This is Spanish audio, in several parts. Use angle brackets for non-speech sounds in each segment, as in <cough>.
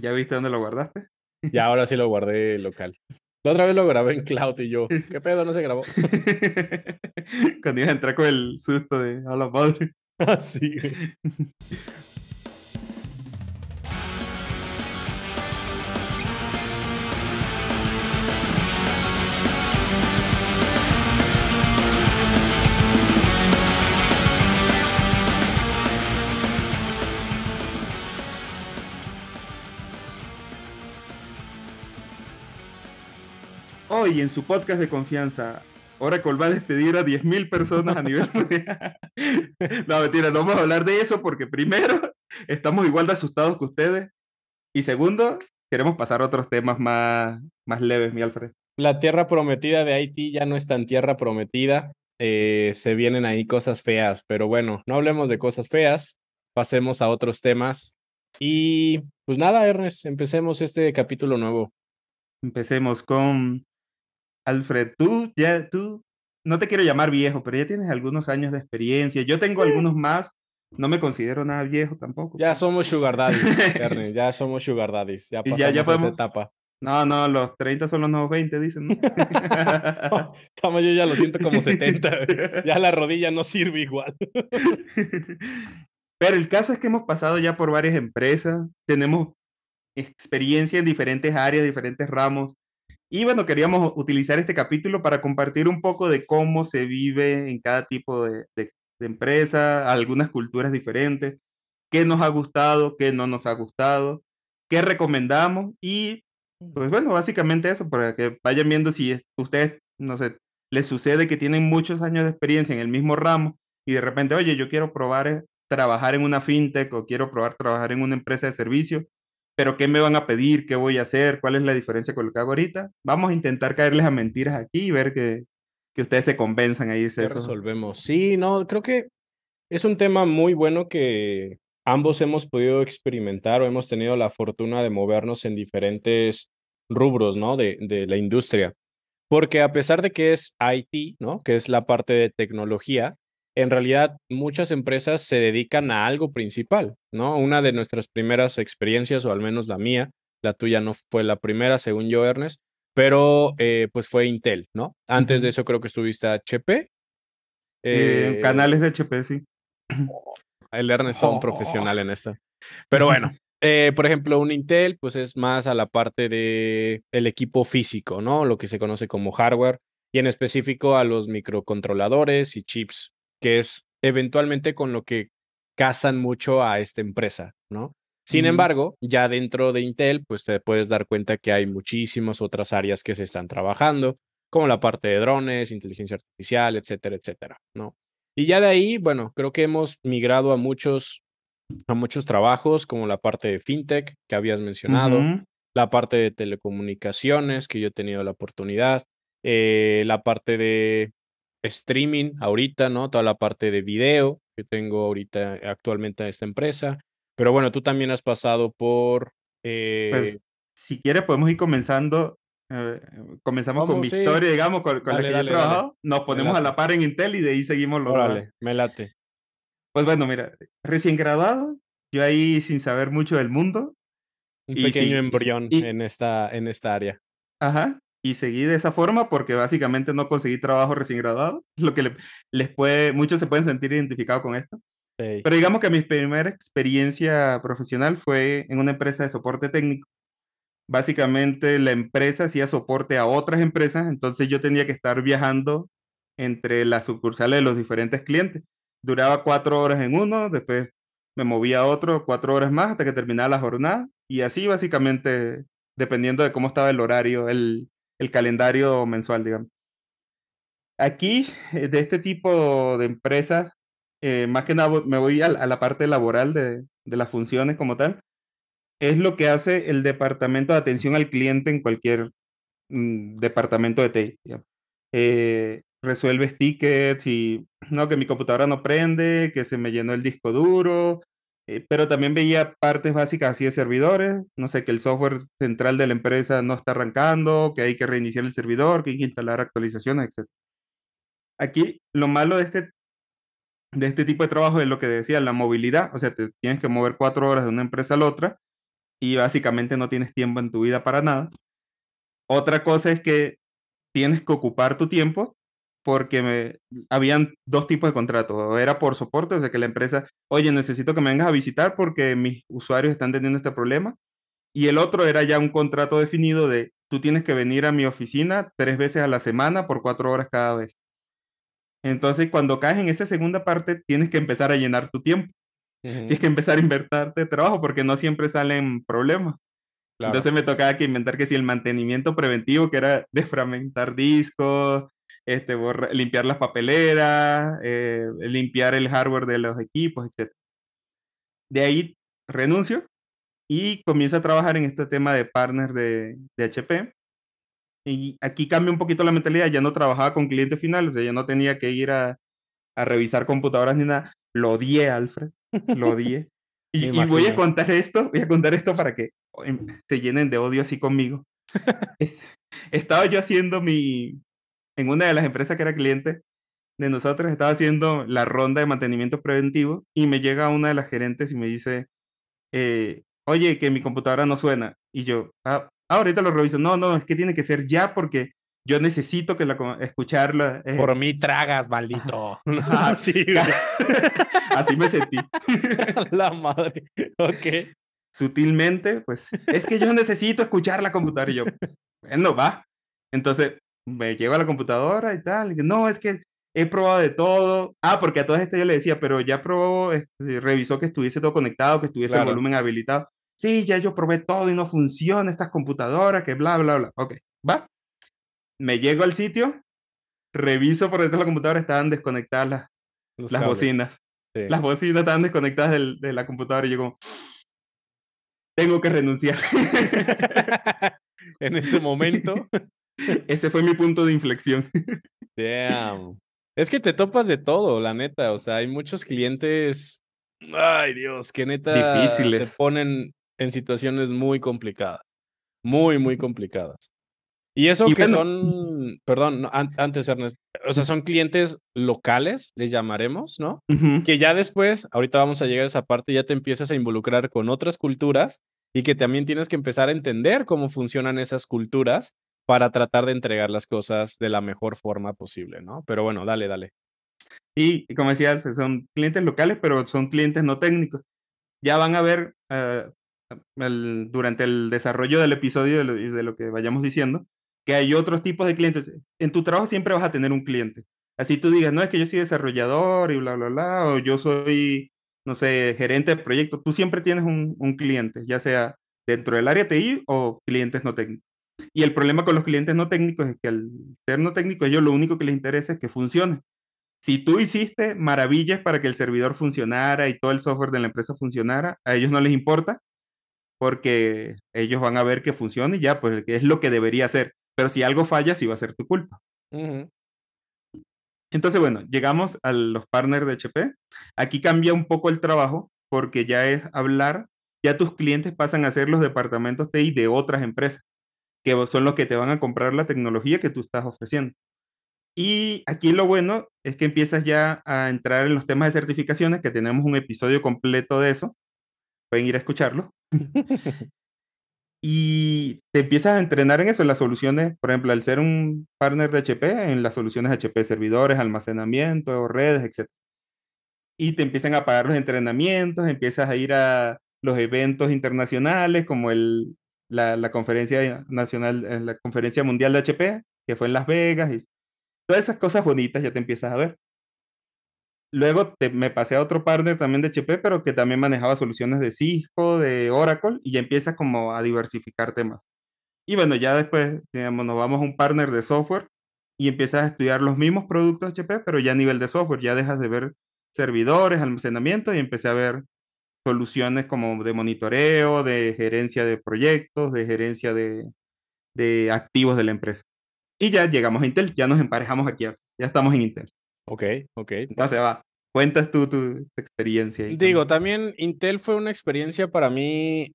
¿Ya viste dónde lo guardaste? Y ahora sí lo guardé local. La otra vez lo grabé en cloud y yo, <laughs> ¿qué pedo? No se grabó. <laughs> Cuando ibas a entrar con el susto de a la madre. Así, Hoy en su podcast de confianza, Oracle va a despedir a 10.000 personas a nivel <laughs> mundial. no, mentira, no vamos a hablar de eso porque primero, estamos igual de asustados que ustedes. Y segundo, queremos pasar a otros temas más, más leves, mi Alfred. La tierra prometida de Haití ya no es tan tierra prometida. Eh, se vienen ahí cosas feas, pero bueno, no hablemos de cosas feas, pasemos a otros temas. Y pues nada, Ernest, empecemos este capítulo nuevo. Empecemos con Alfred, tú ya, tú, no te quiero llamar viejo, pero ya tienes algunos años de experiencia. Yo tengo algunos más, no me considero nada viejo tampoco. Ya somos sugar daddies, Ernest, <laughs> ya somos sugar daddies, ya pasamos ya, esa etapa. No, no, los 30 son los nuevos 20, dicen. ¿no? <laughs> Yo ya lo siento como 70. <laughs> Ya la rodilla no sirve igual. Pero el caso es que hemos pasado ya por varias empresas, tenemos experiencia en diferentes áreas, diferentes ramos. Y bueno, queríamos utilizar este capítulo para compartir un poco de cómo se vive en cada tipo de, empresa, algunas culturas diferentes, qué nos ha gustado, qué no nos ha gustado, qué recomendamos y pues bueno, básicamente eso, para que vayan viendo si ustedes, no sé, les sucede que tienen muchos años de experiencia en el mismo ramo y de repente, oye, yo quiero probar eh, trabajar en una fintech o quiero probar trabajar en una empresa de servicio pero ¿qué me van a pedir? ¿Qué voy a hacer? ¿Cuál es la diferencia con lo que hago ahorita? Vamos a intentar caerles a mentiras aquí y ver que, que ustedes se convenzan ahí. Eso resolvemos. Sí, no, creo que es un tema muy bueno que ambos hemos podido experimentar o hemos tenido la fortuna de movernos en diferentes rubros, ¿no? De, de la industria. Porque a pesar de que es IT, ¿no? Que es la parte de tecnología, en realidad muchas empresas se dedican a algo principal, ¿no? Una de nuestras primeras experiencias, o al menos la mía, la tuya no fue la primera, según yo, Ernest, pero eh, pues fue Intel, ¿no? Antes de eso creo que estuviste a HP. Eh, canales de HP, sí. <clears throat> El Ernest es un profesional en esto. Pero bueno, <laughs> eh, por ejemplo, un Intel, pues es más a la parte de el equipo físico, ¿no? Lo que se conoce como hardware, y en específico a los microcontroladores y chips que es eventualmente con lo que casan mucho a esta empresa, ¿no? Sin embargo, ya dentro de Intel, pues te puedes dar cuenta que hay muchísimas otras áreas que se están trabajando, como la parte de drones, inteligencia artificial, etcétera, etcétera, ¿no? Y ya de ahí, bueno, creo que hemos migrado a muchos, a muchos trabajos, como la parte de fintech que habías mencionado, la parte de telecomunicaciones que yo he tenido la oportunidad, eh, la parte de streaming ahorita, ¿no? Toda la parte de video que tengo ahorita actualmente en esta empresa. Pero bueno, tú también has pasado por... Pues, eh, si quieres podemos ir comenzando. Eh, comenzamos con Victoria, digamos, con, la que yo trabajado. Nos ponemos a la par en Intel y de ahí seguimos los Órale, me late. Pues bueno, mira, recién graduado, yo ahí sin saber mucho del mundo. Un pequeño embrión en, esta, en esta área. Ajá y seguí de esa forma porque básicamente no conseguí trabajo recién graduado, <laughs> lo que les puede, muchos se pueden sentir identificados con esto. Pero digamos que mi primera experiencia profesional fue en una empresa de soporte técnico. Básicamente la empresa hacía soporte a otras empresas, entonces yo tenía que estar viajando entre las sucursales de los diferentes clientes. Duraba cuatro horas en uno, después me movía a otro cuatro horas más hasta que terminaba la jornada y así básicamente, dependiendo de cómo estaba el horario, el, el calendario mensual, digamos. Aquí, eh, de este tipo de empresas, eh, más que nada me voy a, la parte laboral de, las funciones como tal, es lo que hace el departamento de atención al cliente en cualquier mm, departamento de TI. Eh, resuelves tickets y no, que mi computadora no prende, que se me llenó el disco duro, eh, pero también veía partes básicas así de servidores, no sé, que el software central de la empresa no está arrancando, que hay que reiniciar el servidor, que hay que instalar actualizaciones, etc. Aquí lo malo de este, de este tipo de trabajo es lo que decía, la movilidad, o sea, te tienes que mover cuatro horas de una empresa a la otra y básicamente no tienes tiempo en tu vida para nada. Otra cosa es que tienes que ocupar tu tiempo porque me, habían dos tipos de contratos. Era por soporte, o sea que la empresa, oye, necesito que me vengas a visitar porque mis usuarios están teniendo este problema. Y el otro era ya un contrato definido de, tú tienes que venir a mi oficina tres veces a la semana por cuatro horas cada vez. Entonces, cuando caes en esa segunda parte, tienes que empezar a llenar tu tiempo. Tienes que empezar a invertirte trabajo porque no siempre salen problemas. Entonces me tocaba que inventar que si el mantenimiento preventivo, que era desfragmentar discos, este, limpiar las papeleras, eh, limpiar el hardware de los equipos, etc. De ahí renuncio y comienzo a trabajar en este tema de partner de, de HP. Y aquí cambia un poquito la mentalidad, ya no trabajaba con cliente final, o sea, ya no tenía que ir a, a revisar computadoras ni nada. Lo odié, Alfred, lo odié. <laughs> y, y, voy a contar esto, voy a contar esto para que em, se llenen de odio así conmigo. <laughs> estaba yo haciendo mi, en una de las empresas que era cliente de nosotros, estaba haciendo la ronda de mantenimiento preventivo y me llega una de las gerentes y me dice, eh, oye, que mi computadora no suena. Y yo, ah, ahorita lo reviso. No, no, es que tiene que ser ya porque yo necesito que la escucharla. Eh". Por mí tragas, maldito. <laughs> Así, <laughs> Así me sentí. <laughs> la madre. Ok. Sutilmente, pues, es que yo necesito escuchar la computadora. Y yo, bueno, va. Entonces, me llevo a la computadora y tal. Y no, es que he probado de todo. Ah, porque a todas estas yo le decía, pero ya probó, este, revisó que estuviese todo conectado, que estuviese el volumen habilitado. Sí, ya yo probé todo y no funciona estas computadoras, que bla, bla, bla. Ok, va. Me llego al sitio, reviso por detrás de la computadora, estaban desconectadas las, las bocinas. Las bocinas estaban desconectadas del, de la computadora y yo como, tengo que renunciar. <laughs> en ese momento. <laughs> <laughs> Ese fue mi punto de inflexión. Damn. Es que te topas de todo, la neta. O sea, hay muchos clientes. Ay, Dios, que neta Difíciles. te ponen en situaciones muy complicadas. Muy, muy complicadas. Y eso que son, perdón, antes, Ernest, o sea, son clientes locales, les llamaremos, ¿no? Que ya después, ahorita vamos a llegar a esa parte, ya te empiezas a involucrar con otras culturas y que también tienes que empezar a entender cómo funcionan esas culturas para tratar de entregar las cosas de la mejor forma posible, ¿no? Pero bueno, dale, dale. Y, como decía, son clientes locales, pero son clientes no técnicos. Ya van a ver eh, durante el desarrollo del episodio y de, lo que vayamos diciendo, que hay otros tipos de clientes. En tu trabajo siempre vas a tener un cliente. Así tú digas, no es que yo soy desarrollador y bla, bla, bla, o yo soy, no sé, gerente de proyecto. Tú siempre tienes un, un cliente, ya sea dentro del área TI o clientes no técnicos. Y el problema con los clientes no técnicos es que al ser no técnico, ellos lo único que les interesa es que funcione. Si tú hiciste maravillas para que el servidor funcionara y todo el software de la empresa funcionara, a ellos no les importa porque ellos van a ver que funciona y ya, pues es lo que debería hacer. Pero si algo falla, sí va a ser tu culpa. Entonces, bueno, llegamos a los partners de HP. Aquí cambia un poco el trabajo porque ya es hablar, ya tus clientes pasan a ser los departamentos TI de otras empresas que son los que te van a comprar la tecnología que tú estás ofreciendo. Y aquí lo bueno es que empiezas ya a entrar en los temas de certificaciones, que tenemos un episodio completo de eso. Pueden ir a escucharlo. <laughs> y te empiezas a entrenar en eso, en las soluciones, por ejemplo, al ser un partner de HP, en las soluciones HP, servidores, almacenamiento, redes, etc. Y te empiezan a pagar los entrenamientos, empiezas a ir a los eventos internacionales como el la, conferencia nacional, eh, la conferencia mundial de HP, que fue en Las Vegas, y todas esas cosas bonitas ya te empiezas a ver. Luego me pasé a otro partner también de HP, pero que también manejaba soluciones de Cisco, de Oracle, y ya empiezas como a diversificar temas. Y bueno, ya después, digamos, nos vamos a un partner de software y empiezas a estudiar los mismos productos HP, pero ya a nivel de software, ya dejas de ver servidores, almacenamiento y empecé a ver soluciones como de monitoreo, de gerencia de proyectos, de gerencia de, de activos de la empresa. Y ya llegamos a Intel, ya nos emparejamos aquí, ya estamos en Intel. Ok, ok. Entonces va, cuentas tú tu, experiencia. Digo, también Intel fue una experiencia para mí,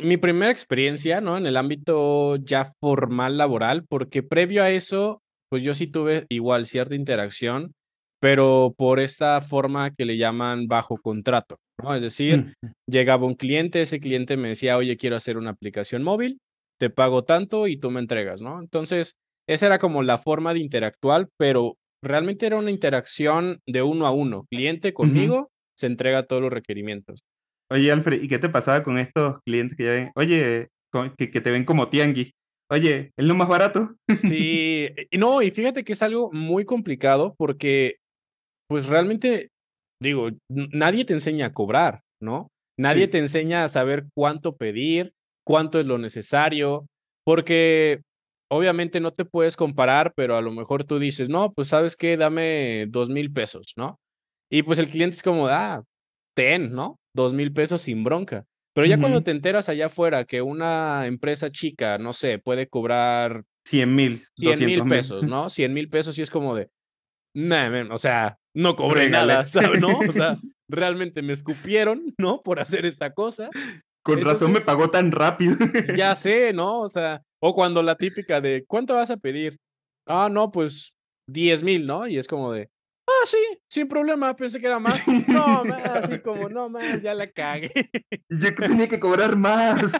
mi primera experiencia, ¿no? En el ámbito ya formal laboral, porque previo a eso, pues yo sí tuve igual cierta interacción, pero por esta forma que le llaman bajo contrato. ¿No? Es decir, llegaba un cliente, ese cliente me decía, oye, quiero hacer una aplicación móvil, te pago tanto y tú me entregas, ¿no? Entonces, esa era como la forma de interactuar, pero realmente era una interacción de uno a uno. Cliente conmigo se entrega todos los requerimientos. Oye, Alfred, ¿y qué te pasaba con estos clientes que ya ven? Oye, que, que te ven como tianguis. Oye, ¿es lo más barato? <laughs> Sí, no, y fíjate que es algo muy complicado porque, pues realmente, digo, nadie te enseña a cobrar, ¿no? Nadie te enseña a saber cuánto pedir, cuánto es lo necesario, porque obviamente no te puedes comparar, pero a lo mejor tú dices, no, pues sabes qué, dame dos mil pesos, ¿no? Y pues el cliente es como, ah, ten, ¿no? Dos mil pesos sin bronca. Pero ya cuando te enteras allá afuera que una empresa chica, no sé, puede cobrar 100 mil, 100 mil pesos, <laughs> ¿no? 100 mil pesos y es como de, o sea, no cobré nada, ¿sabes? ¿No? O sea, <laughs> realmente me escupieron, ¿no? Por hacer esta cosa. Con razón me pagó tan rápido. <laughs> ya sé, ¿no? O sea, o cuando la típica de, ¿cuánto vas a pedir? Ah, no, pues 10 mil, ¿no? Y es como de, Ah, sí, sin problema, pensé que era más. No, más, así como, no, más, ya la cagué. <laughs> Yo tenía que cobrar más.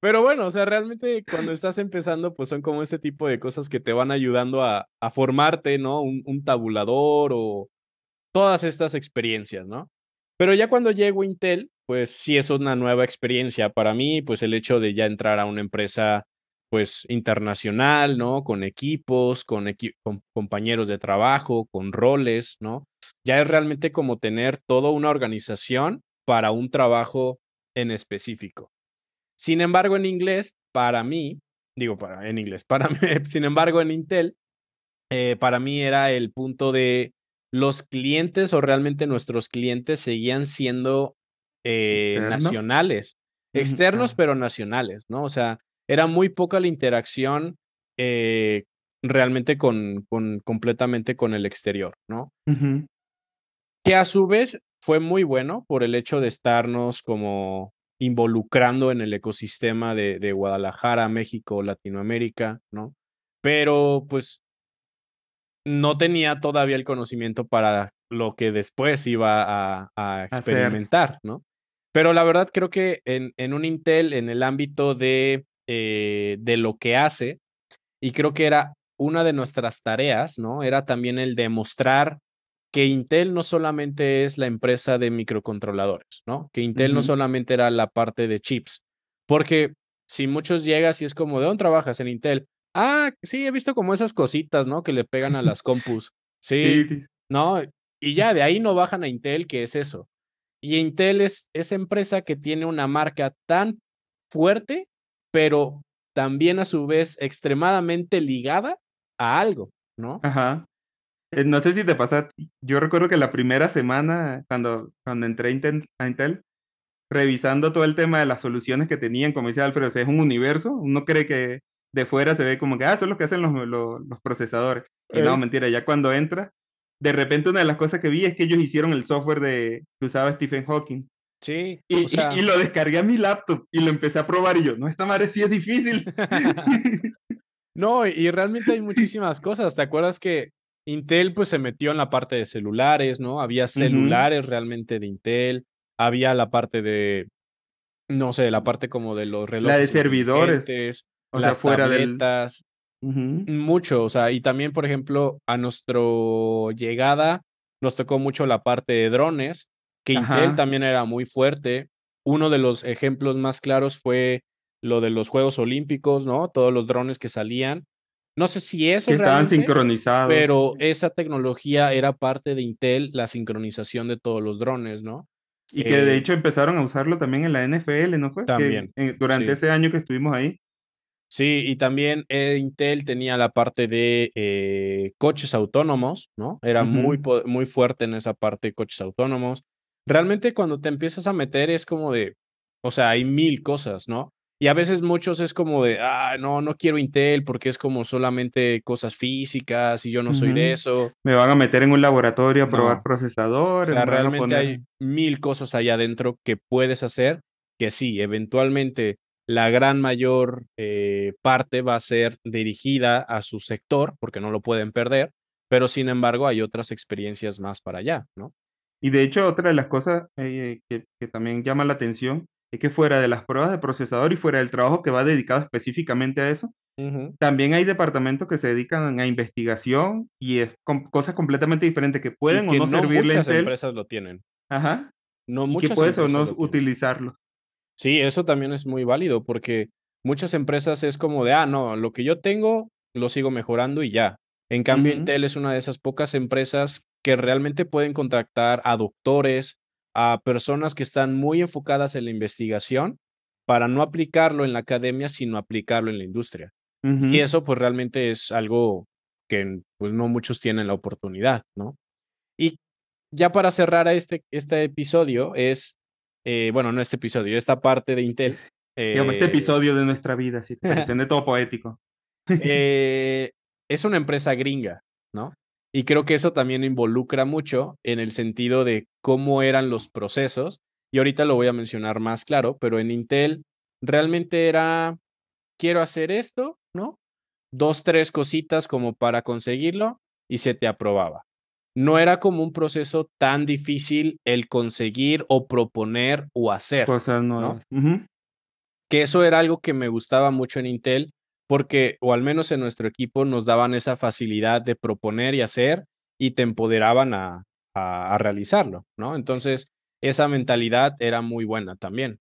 Pero bueno, o sea, realmente cuando estás empezando, pues son como este tipo de cosas que te van ayudando a, a formarte, ¿no? Un, tabulador o todas estas experiencias, ¿no? Pero ya cuando llego a Intel, pues sí es una nueva experiencia para mí, pues el hecho de ya entrar a una empresa pues internacional, ¿no? Con equipos, con, con, compañeros de trabajo, con roles, ¿no? Ya es realmente como tener toda una organización para un trabajo en específico. Sin embargo, en inglés, para mí, digo para, en inglés, para <laughs> mí, sin embargo, en Intel, eh, para mí era el punto de los clientes o realmente nuestros clientes seguían siendo eh, nacionales, externos, pero nacionales, ¿no? O sea, era muy poca la interacción eh, realmente con, con, completamente con el exterior, ¿no? Que a su vez fue muy bueno por el hecho de estarnos como involucrando en el ecosistema de, de Guadalajara, México, Latinoamérica, ¿no? Pero pues no tenía todavía el conocimiento para lo que después iba a, a experimentar, ¿no? Pero la verdad creo que en, en, un Intel, en el ámbito de eh, de lo que hace. Y creo que era una de nuestras tareas, ¿no? Era también el demostrar que Intel no solamente es la empresa de microcontroladores, ¿no? Que Intel no solamente era la parte de chips. Porque si muchos llegas y es como, ¿de dónde trabajas en Intel? Ah, sí, he visto como esas cositas, ¿no? Que le pegan a las compus. <laughs> Sí, sí. ¿no? Y ya de ahí no bajan a Intel, que es eso. Y Intel es esa empresa que tiene una marca tan fuerte pero también a su vez extremadamente ligada a algo, ¿no? Ajá. Eh, no sé si te pasa, yo recuerdo que la primera semana, cuando, cuando entré a Intel, revisando todo el tema de las soluciones que tenían, como dice Alfredo, es un universo, uno cree que de fuera se ve como que, ah, eso es lo que hacen los, los, procesadores. Y no, mentira, ya cuando entra, de repente una de las cosas que vi es que ellos hicieron el software de, que usaba Stephen Hawking. Sí. Y, y, lo descargué a mi laptop y lo empecé a probar y yo, no, esta madre sí es difícil. <laughs> <laughs> no, y realmente hay muchísimas cosas. ¿Te acuerdas que Intel pues se metió en la parte de celulares, ¿no? Había celulares realmente de Intel, había la parte de, no sé, la parte como de los relojes. La de servidores. O sea, fuera de Mucho, o sea, y también, por ejemplo, a nuestra llegada nos tocó mucho la parte de drones, que Intel también era muy fuerte. Uno de los ejemplos más claros fue lo de los Juegos Olímpicos, ¿no? Todos los drones que salían. No sé si eso estaban sincronizados. Pero esa tecnología era parte de Intel, la sincronización de todos los drones, ¿no? Y que de eh hecho empezaron a usarlo también en la NFL, ¿no fue? También. durante ese año que estuvimos ahí. Sí, y también eh, Intel tenía la parte de eh, coches autónomos, ¿no? Era muy, muy fuerte en esa parte de coches autónomos realmente cuando te empiezas a meter es como de, o sea, hay mil cosas, ¿no? Y a veces muchos es como de, ah, no, no quiero Intel porque es como solamente cosas físicas y yo no soy de eso. Me van a meter en un laboratorio a probar procesadores. O sea, realmente hay mil cosas allá adentro que puedes hacer que sí, eventualmente la gran mayor eh, parte va a ser dirigida a su sector porque no lo pueden perder, pero sin embargo hay otras experiencias más para allá, ¿no? Y de hecho, otra de las cosas eh, que, que, también llama la atención es que fuera de las pruebas de procesador y fuera del trabajo que va dedicado específicamente a eso, también hay departamentos que se dedican a investigación y es cosas completamente diferentes que pueden o no, servirle muchas empresas lo tienen. Ajá. No muchas que puedes o no utilizarlo. Sí, eso también es muy válido porque muchas empresas es como de, ah, no, lo que yo tengo lo sigo mejorando y ya. En cambio, Intel es una de esas pocas empresas que realmente pueden contactar a doctores, a personas que están muy enfocadas en la investigación para no aplicarlo en la academia, sino aplicarlo en la industria. Y eso pues realmente es algo que pues no muchos tienen la oportunidad, ¿no? Y ya para cerrar este, este episodio es, eh, bueno, no este episodio, esta parte de Intel. Digamos, este eh, episodio de nuestra vida, si te parece, <laughs> de todo poético. <laughs> Eh, es una empresa gringa, ¿no? Y creo que eso también involucra mucho en el sentido de cómo eran los procesos. Y ahorita lo voy a mencionar más claro, pero en Intel realmente era, quiero hacer esto, ¿no? Dos, tres cositas como para conseguirlo y se te aprobaba. No era como un proceso tan difícil el conseguir o proponer o hacer. Cosas ¿no? Que eso era algo que me gustaba mucho en Intel, porque, o al menos en nuestro equipo, nos daban esa facilidad de proponer y hacer y te empoderaban a, realizarlo, ¿no? Entonces, esa mentalidad era muy buena también.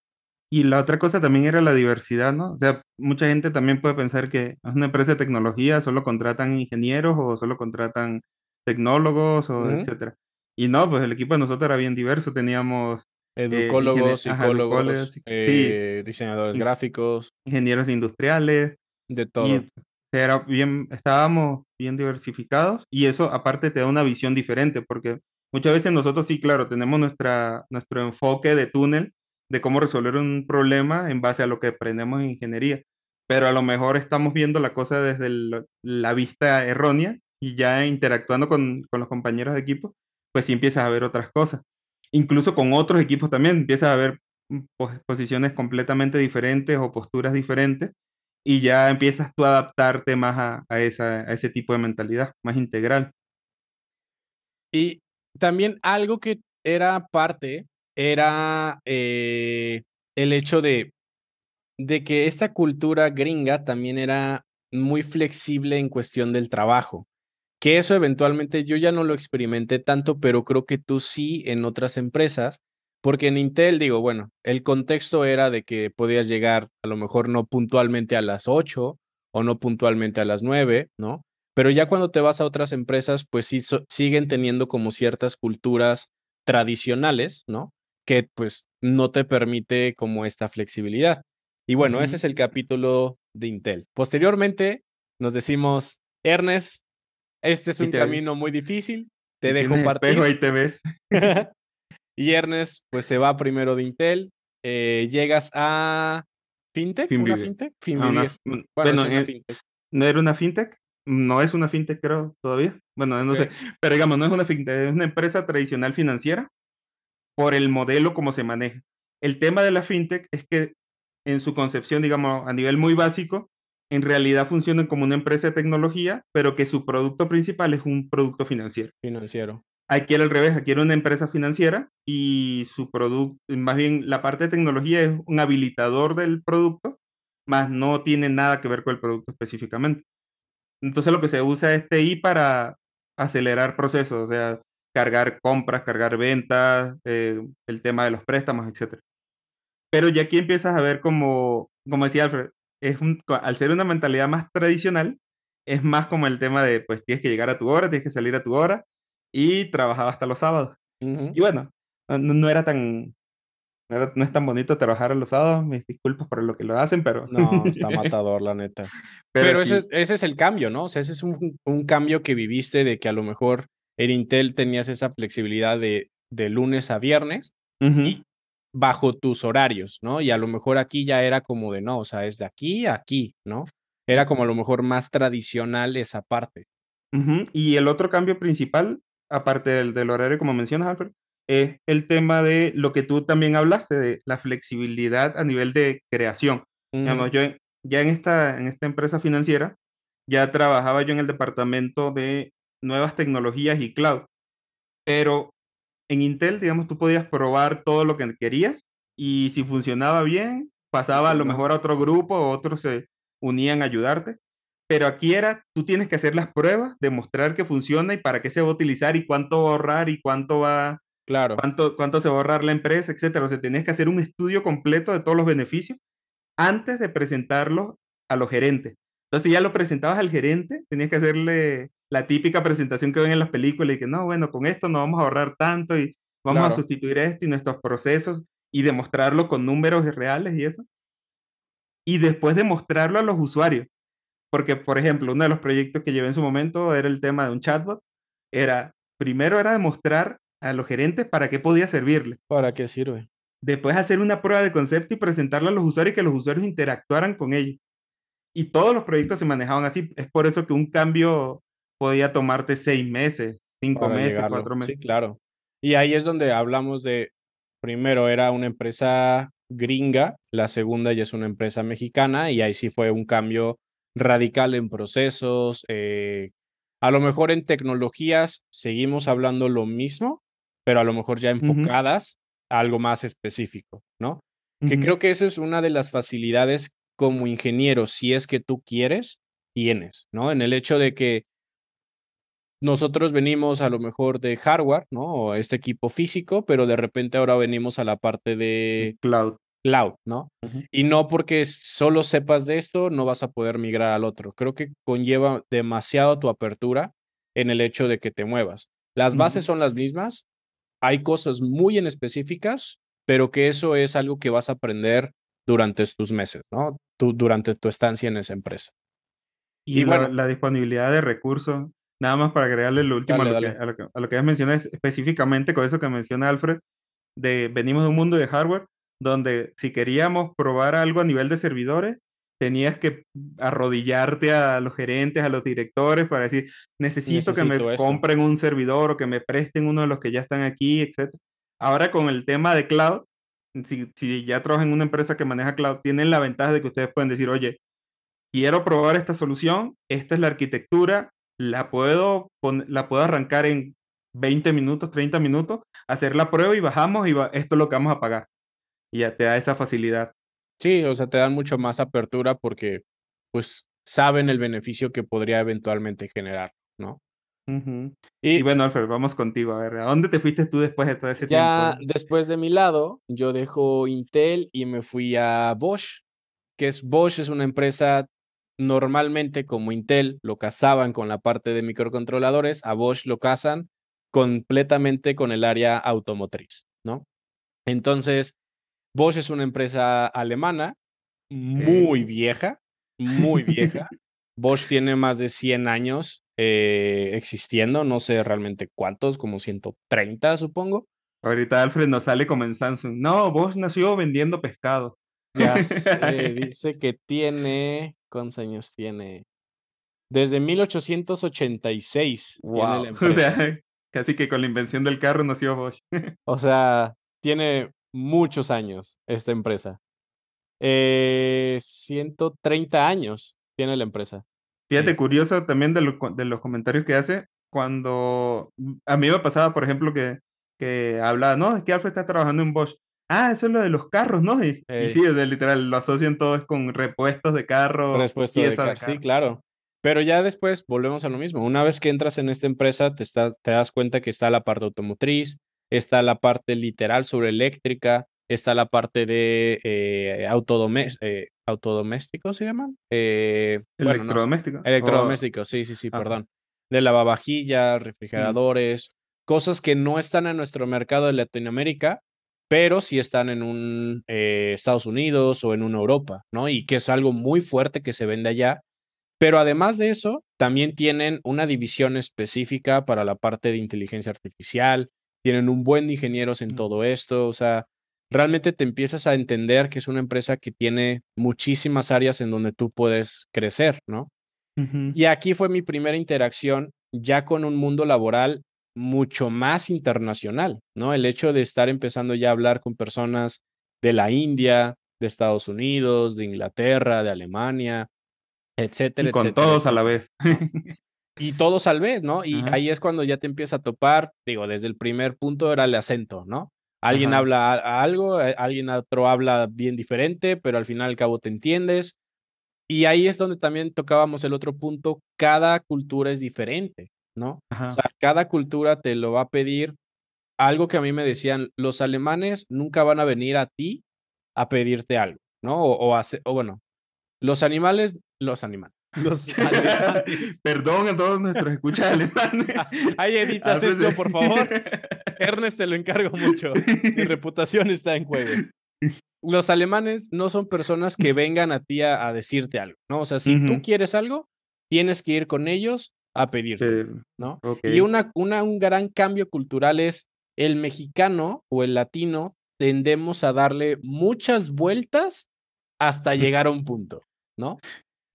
Y la otra cosa también era la diversidad, ¿no? O sea, mucha gente también puede pensar que es una empresa de tecnología, solo contratan ingenieros o solo contratan tecnólogos o etcétera. Y no, pues el equipo de nosotros era bien diverso, teníamos eh, educólogos, psicólogos, eh, diseñadores gráficos, ingenieros industriales, de todo. era bien, estábamos bien diversificados y eso aparte te da una visión diferente porque muchas veces nosotros sí, claro, tenemos nuestra, nuestro enfoque de túnel de cómo resolver un problema en base a lo que aprendemos en ingeniería, pero a lo mejor estamos viendo la cosa desde la vista errónea y ya interactuando con, con los compañeros de equipo, pues sí empiezas a ver otras cosas. Incluso con otros equipos también empiezas a ver mm, posiciones completamente diferentes o posturas diferentes y ya empiezas tú a adaptarte más a, esa, a ese tipo de mentalidad, más integral. Y también algo que era parte era eh, el hecho de, de que esta cultura gringa también era muy flexible en cuestión del trabajo. Que eso eventualmente yo ya no lo experimenté tanto, pero creo que tú sí en otras empresas porque en Intel, digo, bueno, el contexto era de que podías llegar a lo mejor no puntualmente a las 8 o no puntualmente a las 9, ¿no? Pero ya cuando te vas a otras empresas, pues sí siguen teniendo como ciertas culturas tradicionales, ¿no? Que pues no te permite como esta flexibilidad. Y bueno, ese es el capítulo de Intel. Posteriormente nos decimos, Ernest, este es un camino muy difícil, te dejo partir. Ahí te ves. <laughs> <laughs> Y Ernest, pues se va primero de Intel. Eh, llegas a FinTech, ¿una FinTech? Ah, bueno, eh, ¿no era una FinTech? No es una FinTech, creo, todavía. Bueno, no sé. Pero digamos, no es una FinTech, es una empresa tradicional financiera por el modelo como se maneja. El tema de la FinTech es que en su concepción, digamos, a nivel muy básico, en realidad funcionan como una empresa de tecnología, pero que su producto principal es un producto financiero. Financiero. Aquí era al revés, aquí era una empresa financiera y su producto, más bien la parte de tecnología es un habilitador del producto, más no tiene nada que ver con el producto específicamente. Entonces lo que se usa es TI para acelerar procesos, o sea, cargar compras, cargar ventas, eh, el tema de los préstamos, etc. Pero ya aquí empiezas a ver como, como decía Alfred, es al ser una mentalidad más tradicional, es más como el tema de, pues tienes que llegar a tu hora, tienes que salir a tu hora, y trabajaba hasta los sábados. Y bueno, no, era tan, no, es tan bonito trabajar los sábados, mis disculpas por lo que lo hacen, pero... No, está <laughs> matador, la neta. Pero, ese, es el cambio, ¿no? O sea, ese es un, un, cambio que viviste de que a lo mejor en Intel tenías esa flexibilidad de, de lunes a viernes y bajo tus horarios, ¿no? Y a lo mejor aquí ya era como de, no, o sea, es de aquí a aquí, ¿no? Era como a lo mejor más tradicional esa parte. Y el otro cambio principal aparte del, del horario, como mencionas, Alfred, es el tema de lo que tú también hablaste, de la flexibilidad a nivel de creación. Digamos, yo ya en esta, en esta empresa financiera, ya trabajaba yo en el departamento de nuevas tecnologías y cloud, pero en Intel, digamos, tú podías probar todo lo que querías y si funcionaba bien, pasaba a lo mejor a otro grupo, otros se unían a ayudarte. Pero aquí era, tú tienes que hacer las pruebas, demostrar que funciona y para qué se va a utilizar y cuánto va a ahorrar y cuánto va, claro. cuánto, cuánto se va a ahorrar la empresa, etcétera. O sea, tenías que hacer un estudio completo de todos los beneficios antes de presentarlo a los gerentes. Entonces, ya lo presentabas al gerente, tenías que hacerle la típica presentación que ven en las películas y que no, bueno, con esto no vamos a ahorrar tanto y vamos a sustituir esto y nuestros procesos y demostrarlo con números reales y eso. Y después demostrarlo a los usuarios. Porque, por ejemplo, uno de los proyectos que llevé en su momento era el tema de un chatbot. Era, primero era demostrar a los gerentes para qué podía servirle. ¿Para qué sirve? Después hacer una prueba de concepto y presentarla a los usuarios y que los usuarios interactuaran con ellos. Y todos los proyectos se manejaban así. Es por eso que un cambio podía tomarte seis meses, cinco meses, cuatro meses. Sí, claro. Y ahí es donde hablamos de, primero era una empresa gringa, la segunda ya es una empresa mexicana y ahí sí fue un cambio radical en procesos. Eh, a lo mejor en tecnologías seguimos hablando lo mismo, pero a lo mejor ya enfocadas a algo más específico, ¿no? Que creo que esa es una de las facilidades como ingeniero, si es que tú quieres, tienes, ¿no? En el hecho de que nosotros venimos a lo mejor de hardware, ¿no? Este equipo físico, pero de repente ahora venimos a la parte de cloud. Cloud, ¿no? Y no porque solo sepas de esto, no vas a poder migrar al otro. Creo que conlleva demasiado tu apertura en el hecho de que te muevas. Las bases son las mismas, hay cosas muy en específicas, pero que eso es algo que vas a aprender durante tus meses, ¿no? Tú, durante tu estancia en esa empresa. Y, bueno, la disponibilidad de recursos Nada más para agregarle lo último a, lo Que, a, lo que, a, lo mencioné específicamente con eso que menciona Alfred, de venimos de un mundo de hardware donde si queríamos probar algo a nivel de servidores, tenías que arrodillarte a los gerentes, a los directores para decir, necesito, que me compren un servidor o que me presten uno de los que ya están aquí, etc. Ahora con el tema de cloud, si, si ya trabajan en una empresa que maneja cloud, tienen la ventaja de que ustedes pueden decir, oye, quiero probar esta solución, esta es la arquitectura, la puedo, la puedo arrancar en 20 minutos, 30 minutos, hacer la prueba y bajamos y esto es lo que vamos a pagar. Y ya te da esa facilidad. Sí, o sea, te dan mucho más apertura porque pues saben el beneficio que podría eventualmente generar, ¿no? y, bueno, Alfred, vamos contigo. A ver, ¿a dónde te fuiste tú después de todo ese tiempo? Ya después de mi lado, yo dejo Intel y me fui a Bosch, que es Bosch, es una empresa normalmente como Intel lo casaban con la parte de microcontroladores, a Bosch lo casan completamente con el área automotriz, ¿no? Entonces, Bosch es una empresa alemana muy vieja, muy vieja. <laughs> Bosch tiene más de 100 años eh, existiendo, no sé realmente cuántos, como 130 supongo. Ahorita Alfred nos sale como en Samsung. No, Bosch nació vendiendo pescado. Ya <laughs> dice que tiene ¿Cuántos años tiene? Desde 1886 tiene la empresa. <laughs> O sea, casi que con la invención del carro nació Bosch. o sea, tiene muchos años esta empresa. Eh, 130 años tiene la empresa. Fíjate, curioso también de, de, los comentarios que hace, cuando a mí me pasaba, por ejemplo, que, que hablaba, no, es que Alfred está trabajando en Bosch. Ah, eso es lo de los carros, ¿no? Y, sí, literal, lo asocian todos con repuestos de carro. Repuestos de, carro. Sí, claro. Pero ya después volvemos a lo mismo. Una vez que entras en esta empresa, te, te das cuenta que está la parte automotriz, está la parte literal sobre eléctrica, está la parte de eh, eh autodoméstico, ¿se llaman? Eh, electrodoméstico. electrodoméstico, sí, sí, sí, perdón. De lavavajillas, refrigeradores, cosas que no están en nuestro mercado de Latinoamérica, pero sí están en un eh, Estados Unidos o en una Europa, ¿no? Y que es algo muy fuerte que se vende allá. Pero además de eso, también tienen una división específica para la parte de inteligencia artificial, tienen un buen de ingenieros en todo esto, o sea, realmente te empiezas a entender que es una empresa que tiene muchísimas áreas en donde tú puedes crecer, ¿no? Y aquí fue mi primera interacción ya con un mundo laboral mucho más internacional, ¿no? El hecho de estar empezando ya a hablar con personas de la India, de Estados Unidos, de Inglaterra, de Alemania, etcétera, y con todos a la vez. <laughs> y todos al vez, ¿no? Y ahí es cuando ya te empieza a topar, digo, desde el primer punto era el acento, ¿no? Alguien habla algo, eh, alguien otro habla bien diferente, pero al final al cabo te entiendes. Y ahí es donde también tocábamos el otro punto, cada cultura es diferente, ¿no? O sea, cada cultura te lo va a pedir algo que a mí me decían, los alemanes nunca van a venir a ti a pedirte algo, ¿no? O, o, o bueno, los animales, los animales. Los Perdón a todos nuestros escuchas alemanes. <laughs> Ahí editas esto, por favor. <laughs> Ernest, te lo encargo mucho. Mi reputación está en juego. Los alemanes no son personas que vengan a ti a, decirte algo, ¿no? O sea, si tú quieres algo, tienes que ir con ellos a pedirte, ¿no? Y una, una, un gran cambio cultural es el mexicano o el latino tendemos a darle muchas vueltas hasta llegar a un punto, ¿no?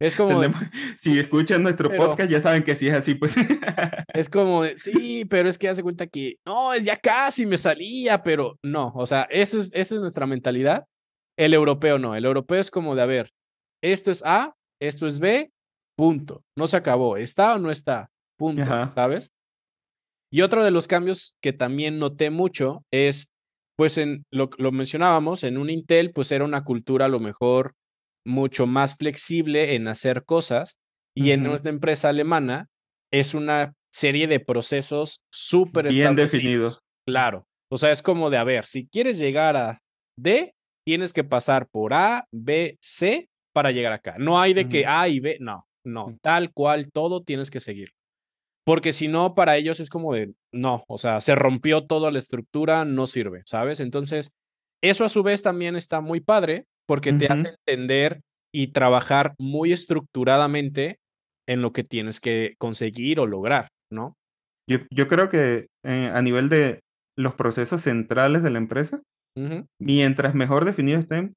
Es como. <laughs> si escuchan nuestro podcast, ya saben que sí es así, pues. <laughs> es como, sí, pero es que hace cuenta que no, ya casi me salía, pero no. O sea, eso es, esa es nuestra mentalidad. El europeo no. El europeo es como de, a ver, esto es A, esto es B, punto. No se acabó. ¿Está o no está? Punto. ¿Sabes? Y otro de los cambios que también noté mucho es, pues, en lo, lo mencionábamos, en un Intel, pues era una cultura a lo mejor mucho más flexible en hacer cosas y en nuestra empresa alemana es una serie de procesos súper bien definidos. Claro. O sea, es como de, a ver, si quieres llegar a D, tienes que pasar por A, B, C para llegar acá. No hay de que A y B, no, no, mm. tal cual, todo tienes que seguir. Porque si no, para ellos es como de, no, o sea, se rompió toda la estructura, no sirve, ¿sabes? Entonces, eso a su vez también está muy padre porque te hace entender y trabajar muy estructuradamente en lo que tienes que conseguir o lograr, ¿no? Yo, yo creo que eh, a nivel de los procesos centrales de la empresa, mientras mejor definidos estén,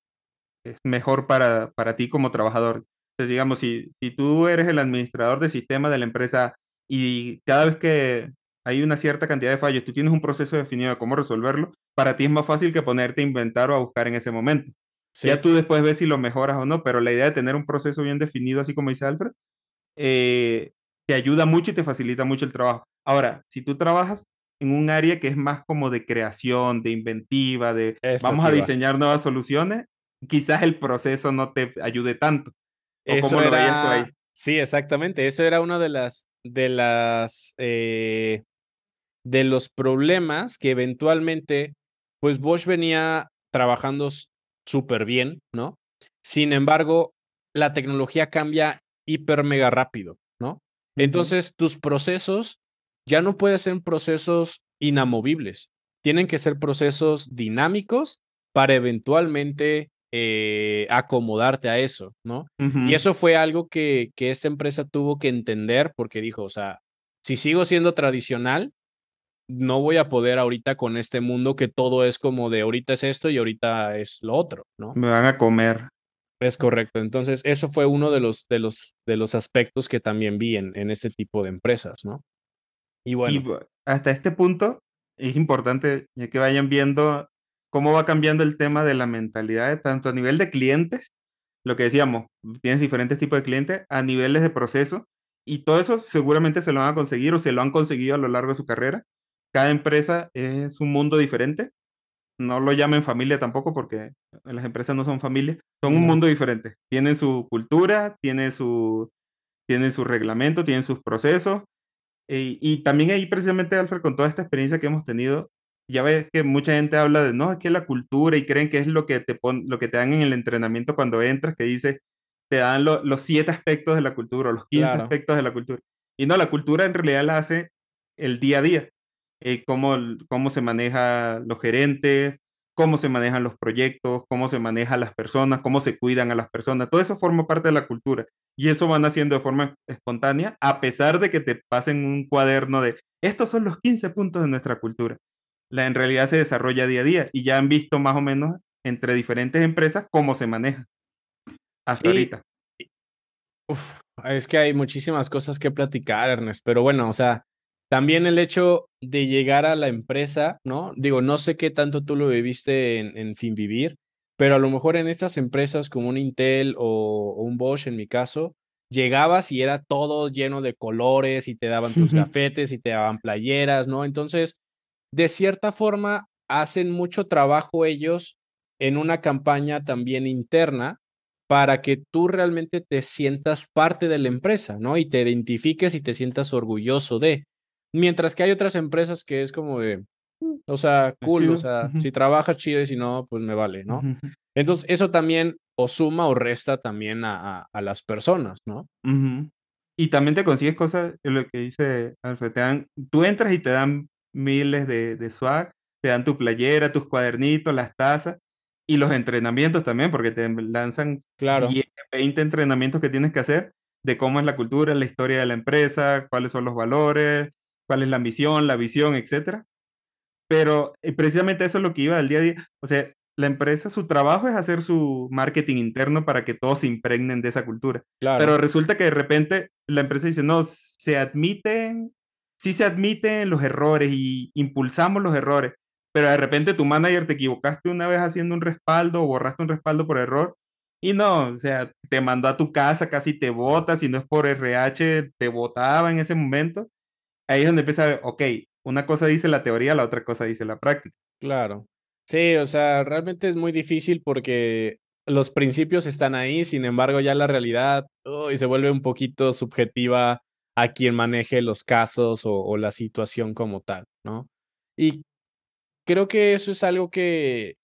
es mejor para, para ti como trabajador. Entonces, digamos, si, si tú eres el administrador de sistema de la empresa y cada vez que hay una cierta cantidad de fallos, tú tienes un proceso definido de cómo resolverlo, para ti es más fácil que ponerte a inventar o a buscar en ese momento. Ya tú después ves si lo mejoras o no, pero la idea de tener un proceso bien definido, así como dice Alfred, eh, te ayuda mucho y te facilita mucho el trabajo. Ahora, si tú trabajas en un área que es más como de creación, de inventiva, de vamos a diseñar nuevas soluciones, quizás el proceso no te ayude tanto. ¿O lo veías tú ahí? Sí, exactamente. Eso era una de las, de las, eh, de los problemas que eventualmente, pues Bosch venía trabajando súper bien, ¿no? Sin embargo, la tecnología cambia hiper mega rápido, ¿no? Entonces, tus procesos ya no pueden ser procesos inamovibles, tienen que ser procesos dinámicos para eventualmente eh, acomodarte a eso, ¿no? Y eso fue algo que, que esta empresa tuvo que entender porque dijo, o sea, si sigo siendo tradicional, no voy a poder ahorita con este mundo que todo es como de ahorita es esto y ahorita es lo otro, ¿no? Me van a comer. Es correcto. Entonces, eso fue uno de los, de los, de los aspectos que también vi en, en este tipo de empresas, ¿no? Y bueno. hasta este punto es importante que vayan viendo cómo va cambiando el tema de la mentalidad, tanto a nivel de clientes, lo que decíamos, tienes diferentes tipos de clientes, a niveles de proceso, y todo eso seguramente se lo van a conseguir o se lo han conseguido a lo largo de su carrera, cada empresa es un mundo diferente. No lo llamen familia tampoco porque las empresas no son familia, son un mundo diferente. Tienen su cultura, tienen su, tienen su reglamento, tienen sus procesos. Y, y también ahí precisamente, Alfred, con toda esta experiencia que hemos tenido, ya ves que mucha gente habla de, no, es que la cultura y creen que es lo que te, pon, lo que te dan en el entrenamiento cuando entras, que dice, te dan los siete aspectos de la cultura o los 15 aspectos de la cultura. Y no, la cultura en realidad la hace el día a día. Eh, cómo, cómo se manejan los gerentes, cómo se manejan los proyectos, cómo se manejan las personas, cómo se cuidan a las personas. Todo eso forma parte de la cultura y eso van haciendo de forma espontánea, a pesar de que te pasen un cuaderno de estos son los 15 puntos de nuestra cultura. La en realidad se desarrolla día a día y ya han visto más o menos entre diferentes empresas cómo se maneja hasta ahorita. Uf, es que hay muchísimas cosas que platicar, Ernest, pero bueno, o sea, también el hecho de llegar a la empresa, ¿no? Digo, no sé qué tanto tú lo viviste en, en vivir, pero a lo mejor en estas empresas como un Intel o, un Bosch en mi caso, llegabas y era todo lleno de colores y te daban tus gafetes y te daban playeras, ¿no? Entonces, de cierta forma, hacen mucho trabajo ellos en una campaña también interna para que tú realmente te sientas parte de la empresa, ¿no? Y te identifiques y te sientas orgulloso de. Mientras que hay otras empresas que es como de, mm, o sea, cool, o sea, si trabajas chido y si no, pues me vale, ¿no? Entonces, eso también o suma o resta también a, las personas, ¿no? Y también te consigues cosas, lo que dice Alfred, te dan, tú entras y te dan miles de, de swag, te dan tu playera, tus cuadernitos, las tazas, y los entrenamientos también, porque te lanzan claro. 20 entrenamientos que tienes que hacer de cómo es la cultura, la historia de la empresa, cuáles son los valores, cuál es la misión, la visión, etc. Pero eh, precisamente eso es lo que iba del día a día. O sea, la empresa, su trabajo es hacer su marketing interno para que todos se impregnen de esa cultura. Pero resulta que de repente la empresa dice, no, se admiten, sí se admiten los errores y impulsamos los errores, pero de repente tu manager te equivocaste una vez haciendo un respaldo o borraste un respaldo por error y no, o sea, te mandó a tu casa, casi te vota, si no es por RH, te votaba en ese momento. Ahí es donde empieza ok, una cosa dice la teoría, la otra cosa dice la práctica. Claro. Sí, o sea, realmente es muy difícil porque los principios están ahí, sin embargo, ya la realidad y se vuelve un poquito subjetiva a quien maneje los casos o, o la situación como tal, ¿no? Y creo que eso es algo que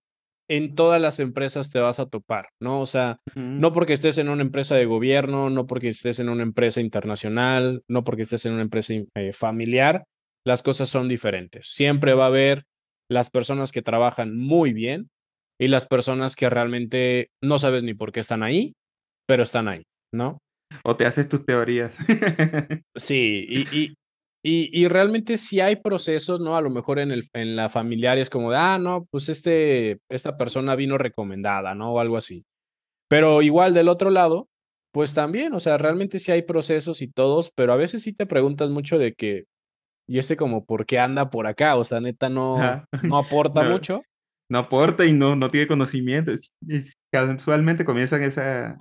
en todas las empresas te vas a topar, ¿no? O sea, no porque estés en una empresa de gobierno, no porque estés en una empresa internacional, no porque estés en una empresa eh, familiar, las cosas son diferentes. Siempre va a haber las personas que trabajan muy bien y las personas que realmente no sabes ni por qué están ahí, pero están ahí, ¿no? O te haces tus teorías. <laughs> sí, y, y, realmente si hay procesos, ¿no? A lo mejor en, el, en la familiar es como de, ah, no, pues este, esta persona vino recomendada, ¿no? O algo así. Pero igual del otro lado, pues también, o sea, realmente sí hay procesos y todos, pero a veces sí te preguntas mucho de que, y este como, ¿por qué anda por acá? O sea, neta, no, no <laughs> aporta mucho. No aporta y no, no tiene conocimiento. casualmente comienzan esa,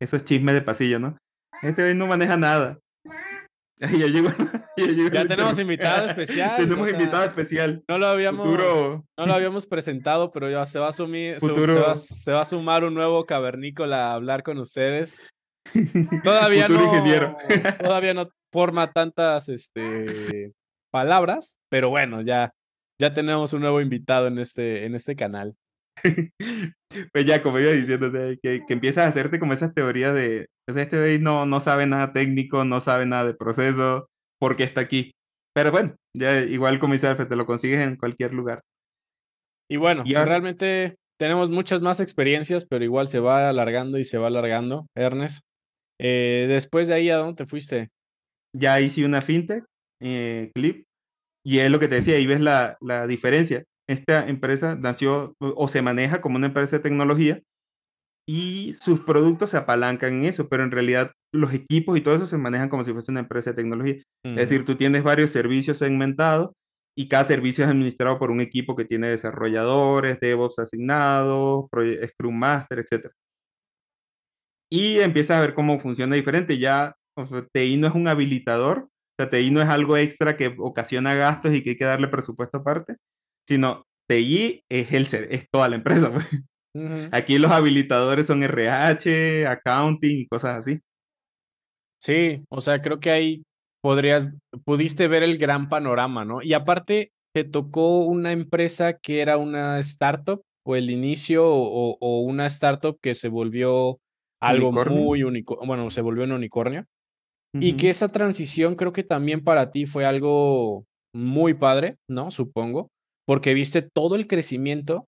esos chismes de pasillo, ¿no? Este no maneja nada. <laughs> Ya, tenemos invitado especial. Tenemos invitado especial. No lo habíamos, no lo habíamos presentado, pero ya se va a sumir, se, va, a sumar un nuevo cavernícola a hablar con ustedes. <laughs> Todavía no, <laughs> todavía no forma tantas este, palabras, pero bueno, ya, ya tenemos un nuevo invitado en este, en este canal. <laughs> pues ya, como iba diciendo, que, que empiezas a hacerte como esas teorías de, pues este güey no, no sabe nada técnico, no sabe nada de proceso, porque está aquí. Pero bueno, ya igual como dice te lo consigues en cualquier lugar. Y bueno, realmente tenemos muchas más experiencias, pero igual se va alargando y se va alargando, Ernest. Eh, después de ahí, ¿a dónde te fuiste? Ya hice una fintech, eh, Clip, y es lo que te decía, ahí ves la, la diferencia esta empresa nació o se maneja como una empresa de tecnología y sus productos se apalancan en eso, pero en realidad los equipos y todo eso se manejan como si fuese una empresa de tecnología. Es decir, tú tienes varios servicios segmentados y cada servicio es administrado por un equipo que tiene desarrolladores, DevOps asignados, Scrum Master, etc. Y empiezas a ver cómo funciona diferente. Ya o sea, TI no es un habilitador, o sea, TI no es algo extra que ocasiona gastos y que hay que darle presupuesto aparte, sino TI es, el, es toda la empresa. Pues. Aquí los habilitadores son RH, accounting y cosas así. Sí, o sea, creo que ahí podrías, pudiste ver el gran panorama, ¿no? Y aparte, te tocó una empresa que era una startup o el inicio o, una startup que se volvió algo muy único, bueno, se volvió un unicornio. Y que esa transición creo que también para ti fue algo muy padre, ¿no? Supongo porque viste todo el crecimiento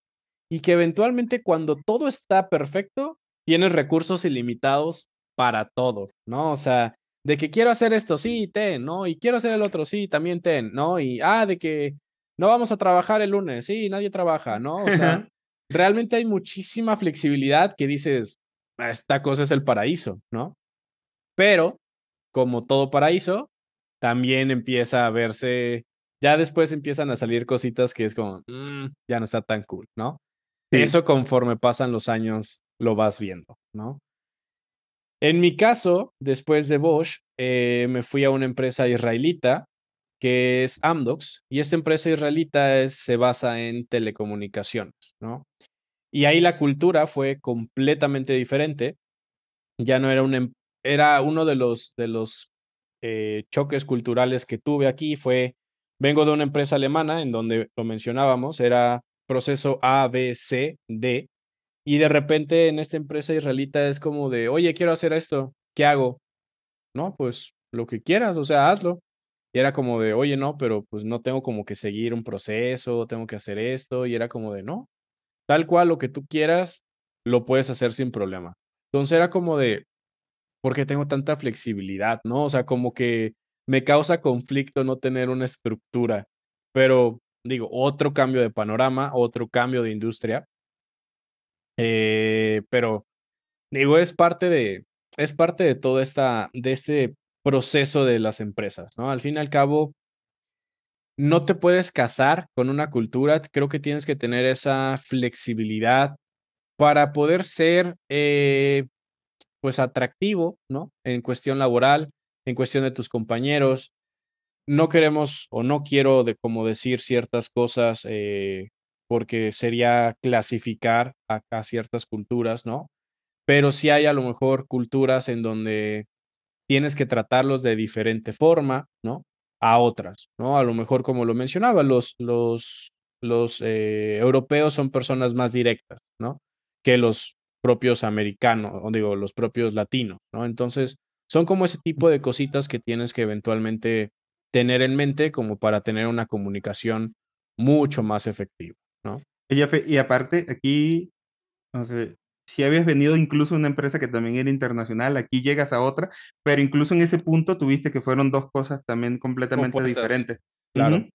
y que eventualmente cuando todo está perfecto, tienes recursos ilimitados para todo, ¿no? O sea, de que quiero hacer esto, sí, ten, ¿no? Y quiero hacer el otro, sí, también ten, ¿no? Y, ah, de que no vamos a trabajar el lunes, sí, nadie trabaja, ¿no? O sea, realmente hay muchísima flexibilidad que dices, ah, esta cosa es el paraíso, ¿no? Pero, como todo paraíso, también empieza a verse ya después empiezan a salir cositas que es como, mm, ya no está tan cool, ¿no? Eso conforme pasan los años lo vas viendo, ¿no? En mi caso, después de Bosch, eh, me fui a una empresa israelita que es Amdocs, y esta empresa israelita se basa en telecomunicaciones, ¿no? Y ahí la cultura fue completamente diferente. Ya no era un, em, era uno de los, de los eh, choques culturales que tuve aquí, fue, vengo de una empresa alemana en donde lo mencionábamos, era proceso A, B, C, D, y de repente en esta empresa israelita es como de, oye, quiero hacer esto, ¿qué hago? No, pues lo que quieras, o sea, hazlo. Y era como de, oye, no, pero pues no tengo como que seguir un proceso, tengo que hacer esto. Y era como de, no, tal cual lo que tú quieras, lo puedes hacer sin problema. Entonces era como de, ¿por qué tengo tanta flexibilidad? ¿No? O sea, como que me causa conflicto no tener una estructura. Pero digo, otro cambio de panorama, otro cambio de industria. Eh, pero digo, es parte de, es parte de todo esta, de este proceso de las empresas, ¿no? Al fin y al cabo, no te puedes casar con una cultura, creo que tienes que tener esa flexibilidad para poder ser, eh, pues, atractivo, ¿no? En cuestión laboral, en cuestión de tus compañeros. No queremos o no quiero de como decir ciertas cosas eh, porque sería clasificar a, a ciertas culturas, ¿no? Pero sí hay a lo mejor culturas en donde tienes que tratarlos de diferente forma, ¿no? A otras, ¿no? A lo mejor, como lo mencionaba, los, los, los eh, europeos son personas más directas, ¿no? Que los propios americanos, o digo, los propios latinos, ¿no? Entonces, son como ese tipo de cositas que tienes que eventualmente tener en mente como para tener una comunicación mucho más efectiva, ¿no? Y, aparte, aquí, no sé, si habías venido incluso a una empresa que también era internacional, aquí llegas a otra, pero incluso en ese punto tuviste que fueron dos cosas también completamente diferentes. Claro.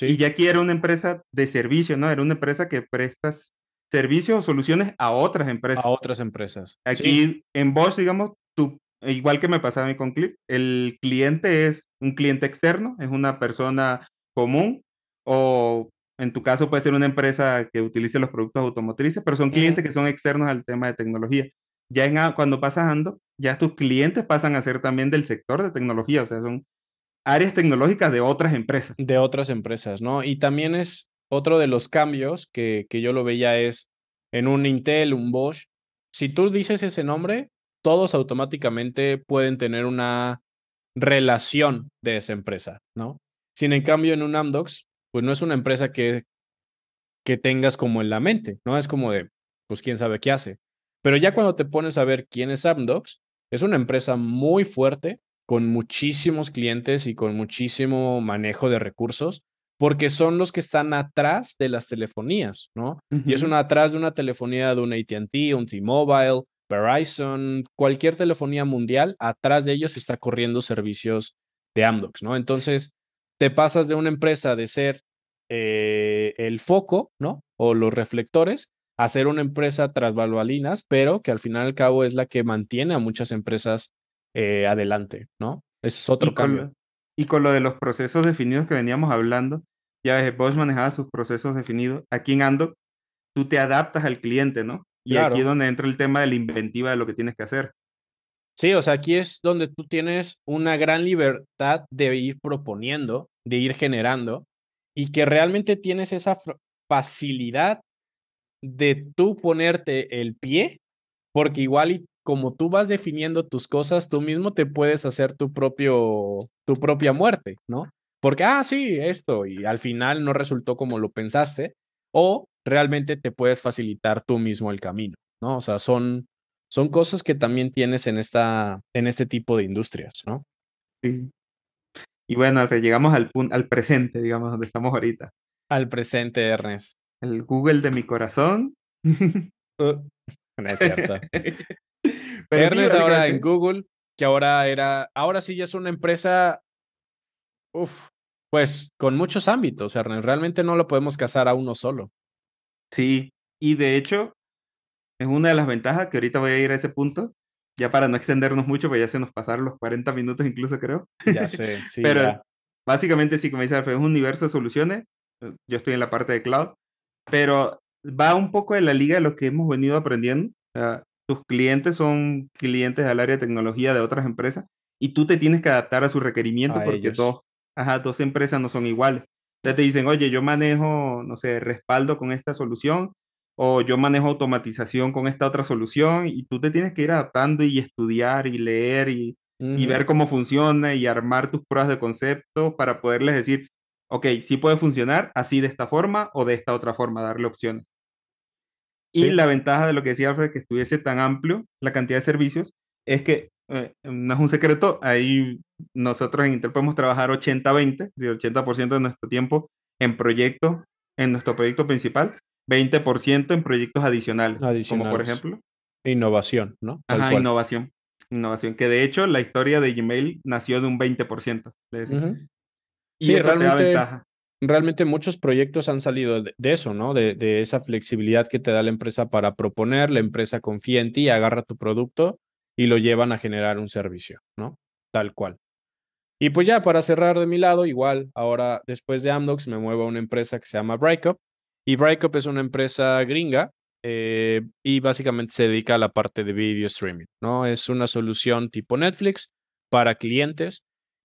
Y ya aquí era una empresa de servicio, ¿no? Era una empresa que prestas servicios o soluciones a otras empresas. A otras empresas. Aquí en Bosch, digamos, tú, igual que me pasaba a mí con Clip, el cliente es un cliente externo, es una persona común o en tu caso puede ser una empresa que utilice los productos automotrices, pero son clientes que son externos al tema de tecnología. Ya en, cuando pasas Ando, ya tus clientes pasan a ser también del sector de tecnología, o sea, son áreas tecnológicas de otras empresas. De otras empresas, ¿no? Y también es otro de los cambios que, que yo lo veía es en un Intel, un Bosch. Si tú dices ese nombre, todos automáticamente pueden tener una relación de esa empresa, ¿no? Sin en cambio, en un Amdocs, pues no es una empresa que, que tengas como en la mente, ¿no? Es como de, pues quién sabe qué hace. Pero ya cuando te pones a ver quién es Amdocs, es una empresa muy fuerte, con muchísimos clientes y con muchísimo manejo de recursos, porque son los que están atrás de las telefonías, ¿no? Y es una atrás de una telefonía de un ATT, un T-Mobile, Verizon, cualquier telefonía mundial, atrás de ellos está corriendo servicios de Amdocs, ¿no? Entonces, te pasas de una empresa de ser eh, el foco, ¿no? O los reflectores, a ser una empresa tras bambalinas, pero que al final y al cabo es la que mantiene a muchas empresas eh, adelante, ¿no? Ese es otro cambio. y con lo de los procesos definidos que veníamos hablando, ya ves, Bosch manejaba sus procesos definidos. Aquí en Ando, tú te adaptas al cliente, ¿no? Y aquí es donde entra el tema de la inventiva de lo que tienes que hacer. Sí, o sea, aquí es donde tú tienes una gran libertad de ir proponiendo, de ir generando, y que realmente tienes esa facilidad de tú ponerte el pie, porque igual y como tú vas definiendo tus cosas, tú mismo te puedes hacer tu propio, tu propia muerte, ¿no? Porque, ah, sí, esto, y al final no resultó como lo pensaste, o realmente te puedes facilitar tú mismo el camino, ¿no? O sea, son, son cosas que también tienes en, esta, en este tipo de industrias, ¿no? Sí. Y bueno, llegamos al, al presente, digamos, donde estamos ahorita. Al presente, Ernest. El Google de mi corazón. <laughs> Uh, no es cierto. <laughs> Ernest ahora en Google, que ahora era, ahora sí ya es una empresa, uff, pues con muchos ámbitos, Ernest. Realmente no lo podemos casar a uno solo. Sí, y de hecho, es una de las ventajas que ahorita voy a ir a ese punto, ya para no extendernos mucho, porque ya se nos pasaron los 40 minutos incluso, creo. Ya <laughs> sé, sí. pero básicamente, sí, como dice Alfredo, es un universo de soluciones. Eh, yo estoy en la parte de cloud, pero va un poco en la liga de lo que hemos venido aprendiendo. tus clientes son clientes del área de tecnología de otras empresas y tú te tienes que adaptar a su requerimiento porque dos, ajá, dos empresas no son iguales. Entonces te dicen, oye, yo manejo, no sé, respaldo con esta solución o yo manejo automatización con esta otra solución y tú te tienes que ir adaptando y estudiar y leer y, y ver cómo funciona y armar tus pruebas de concepto para poderles decir, ok, sí puede funcionar así de esta forma o de esta otra forma, darle opciones. Y la ventaja de lo que decía Alfred, que estuviese tan amplio la cantidad de servicios, es que eh, no es un secreto, ahí nosotros en Intel podemos trabajar 80-20, es decir, 80% de nuestro tiempo en proyectos, en nuestro proyecto principal, 20% en proyectos adicionales, como por ejemplo. Innovación, ¿no? Ajá, innovación. Innovación, que de hecho la historia de Gmail nació de un 20%. Y sí, realmente, realmente muchos proyectos han salido de, eso, ¿no? De, de, esa flexibilidad que te da la empresa para proponer, la empresa confía en ti, agarra tu producto y lo llevan a generar un servicio, ¿no? Tal cual. Y pues ya para cerrar de mi lado, igual, ahora después de Amdocs me muevo a una empresa que se llama Breakup. Y Breakup es una empresa gringa eh, y básicamente se dedica a la parte de video streaming, ¿no? Es una solución tipo Netflix para clientes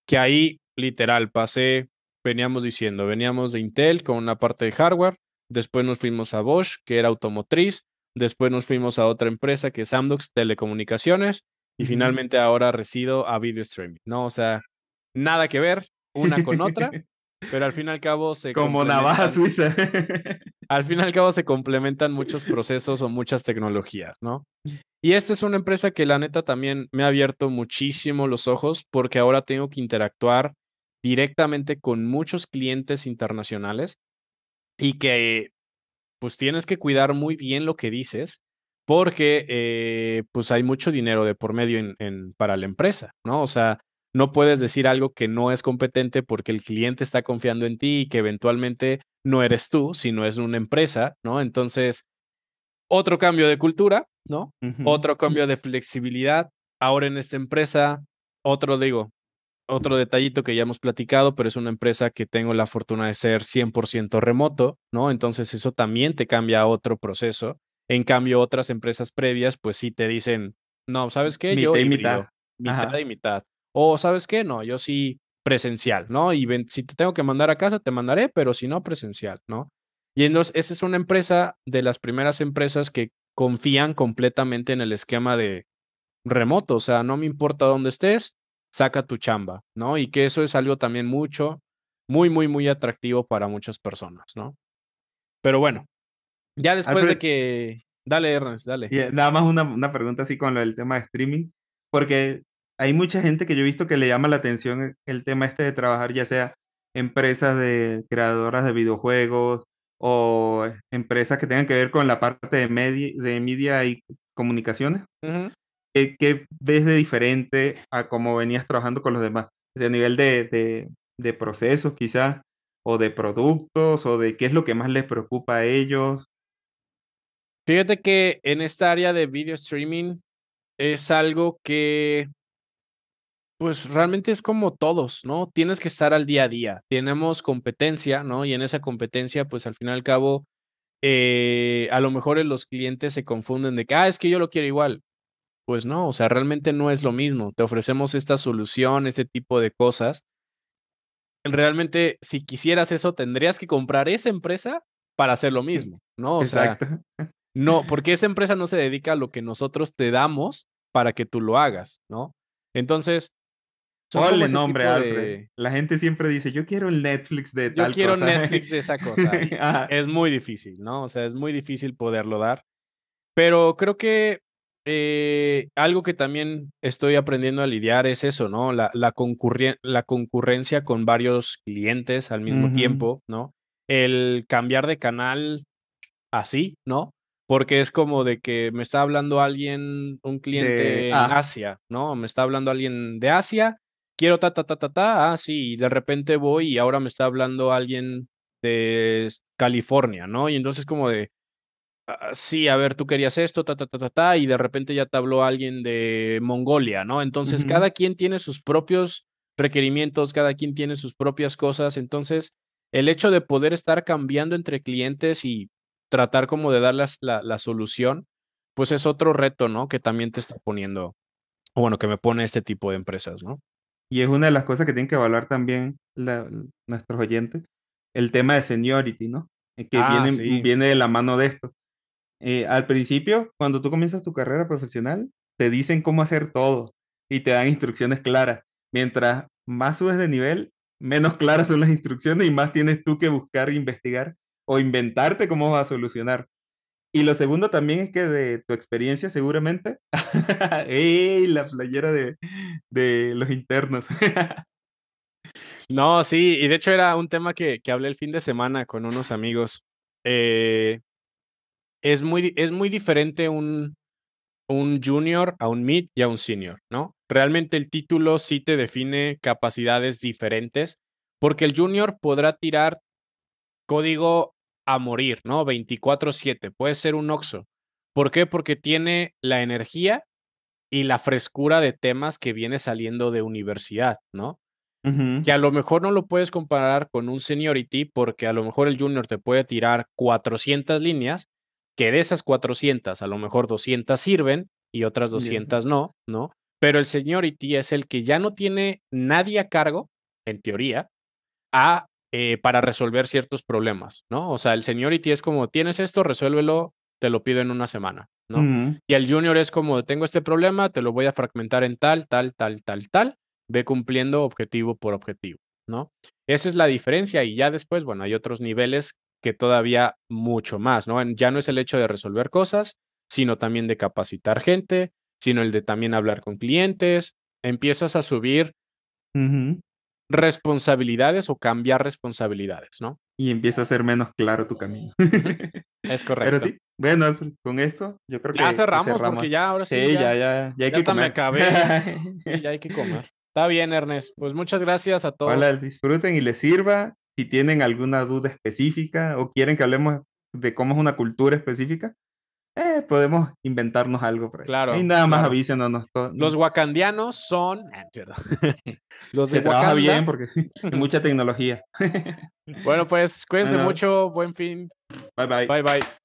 que ahí literal pasé, veníamos diciendo, veníamos de Intel con una parte de hardware, después nos fuimos a Bosch, que era automotriz, después nos fuimos a otra empresa que es Amdocs Telecomunicaciones y finalmente ahora resido a video streaming, ¿no? O sea, nada que ver una con otra, <laughs> pero al fin y al cabo se... Como navaja suiza. al fin y al cabo se complementan muchos procesos o muchas tecnologías, ¿no? Y esta es una empresa que la neta también me ha abierto muchísimo los ojos porque ahora tengo que interactuar directamente con muchos clientes internacionales y que pues tienes que cuidar muy bien lo que dices porque eh, pues hay mucho dinero de por medio en, para la empresa, ¿no? O sea, no puedes decir algo que no es competente porque el cliente está confiando en ti y que eventualmente no eres tú, sino es una empresa, ¿no? Entonces, otro cambio de cultura, ¿no? Otro cambio de flexibilidad. Ahora en esta empresa, otro digo, otro detallito que ya hemos platicado, pero es una empresa que tengo la fortuna de ser 100% remoto, ¿no? Entonces eso también te cambia a otro proceso. En cambio, otras empresas previas, pues sí te dicen, no, ¿sabes qué? yo y mitad. Mitad y mitad. O, ¿sabes qué? No, yo sí presencial, ¿no? Y si te tengo que mandar a casa, te mandaré, pero si no, presencial, ¿no? Y entonces, esa es una empresa de las primeras empresas que confían completamente en el esquema de remoto, o sea, no me importa dónde estés, saca tu chamba, ¿no? Y que eso es algo también mucho, muy, muy, muy atractivo para muchas personas, ¿no? Pero bueno, ya después de que... Dale, Ernest, dale. nada más una, una pregunta así con lo del tema de streaming, porque hay mucha gente que yo he visto que le llama la atención el tema este de trabajar, ya sea empresas de creadoras de videojuegos o empresas que tengan que ver con la parte de media, de media y comunicaciones. ¿Qué, ves de diferente a cómo venías trabajando con los demás? a nivel de, de, procesos quizás, o de productos, o de qué es lo que más les preocupa a ellos. Fíjate que en esta área de video streaming es algo que, pues realmente es como todos, ¿no? Tienes que estar al día a día. Tenemos competencia, ¿no? Y en esa competencia, pues al fin y al cabo, eh, a lo mejor los clientes se confunden de que, ah, es que yo lo quiero igual. Pues no, o sea, realmente no es lo mismo. Te ofrecemos esta solución, este tipo de cosas. Realmente, si quisieras eso, tendrías que comprar esa empresa para hacer lo mismo, ¿no? O sea, <laughs> no, porque esa empresa no se dedica a lo que nosotros te damos para que tú lo hagas, ¿no? Entonces, Ponle nombre, Alfred. La gente siempre dice, yo quiero el Netflix de tal cosa. Yo quiero Netflix de esa cosa. <laughs> es muy difícil, ¿no? O sea, es muy difícil poderlo dar. Pero creo que eh, algo que también estoy aprendiendo a lidiar es eso, ¿no? La, la, la concurrencia con varios clientes al mismo tiempo, ¿no? El cambiar de canal así, ¿no? Porque es como de que me está hablando alguien, un cliente en Asia, ¿no? Me está hablando alguien de Asia, quiero ta, ta, ta, ta, ta, ah, sí, y de repente voy y ahora me está hablando alguien de California, ¿no? Y entonces como de, Ah, sí, a ver, tú querías esto, ta, ta, ta, ta, ta, y de repente ya te habló alguien de Mongolia, ¿no? Entonces, cada quien tiene sus propios requerimientos, cada quien tiene sus propias cosas. Entonces, el hecho de poder estar cambiando entre clientes y tratar como de darles la, la solución, pues es otro reto, ¿no? Que también te está poniendo, o bueno, que me pone este tipo de empresas, ¿no? Y es una de las cosas que tienen que evaluar también nuestros oyentes, el tema de seniority, ¿no? Eh, que ah, viene, viene de la mano de esto. Eh, al principio, cuando tú comienzas tu carrera profesional, te dicen cómo hacer todo y te dan instrucciones claras. Mientras más subes de nivel, menos <laughs> claras son las instrucciones y más tienes tú que buscar, investigar o inventarte cómo vas a solucionar. Y lo segundo también es que de tu experiencia seguramente, <laughs> ¡Ey! La playera de, de los internos. <laughs> no, sí, y de hecho era un tema que, que hablé el fin de semana con unos amigos. Eh, es, muy, es muy diferente un, un junior a un mid y a un senior, ¿no? Realmente el título sí te define capacidades diferentes, porque el junior podrá tirar código a morir, ¿no? 24/7, puede ser un OXO. ¿Por qué? Porque tiene la energía y la frescura de temas que viene saliendo de universidad, ¿no? Que a lo mejor no lo puedes comparar con un seniority porque a lo mejor el junior te puede tirar 400 líneas, que de esas 400 a lo mejor 200 sirven y otras 200 no, ¿no? Pero el seniority es el que ya no tiene nadie a cargo, en teoría, a, eh, para resolver ciertos problemas, ¿no? O sea, el seniority es como, tienes esto, resuélvelo, te lo pido en una semana, ¿no? Y el junior es como, tengo este problema, te lo voy a fragmentar en tal, tal, tal, tal, tal, ve cumpliendo objetivo por objetivo, ¿no? Esa es la diferencia y ya después, bueno, hay otros niveles que todavía mucho más, ¿no? Ya no es el hecho de resolver cosas, sino también de capacitar gente, sino el de también hablar con clientes. Empiezas a subir responsabilidades o cambiar responsabilidades, ¿no? Y empieza a ser menos claro tu camino. <laughs> es correcto. Pero sí, bueno, con esto yo creo que ya cerramos, porque ya ahora sí. Sí, ya, ya, ya, hay que comer. me acabé. ya hay que comer. <laughs> Está bien, Ernest. Pues muchas gracias a todos. Ojalá disfruten y les sirva si tienen alguna duda específica o quieren que hablemos de cómo es una cultura específica, eh, podemos inventarnos algo por ahí. Claro. Y nada más avísenos. Los wakandianos son. Ah, <laughs> <laughs> Los de Se trabaja bien porque hay <laughs> mucha tecnología. bueno, pues cuídense mucho. Buen fin. Bye bye. Bye bye.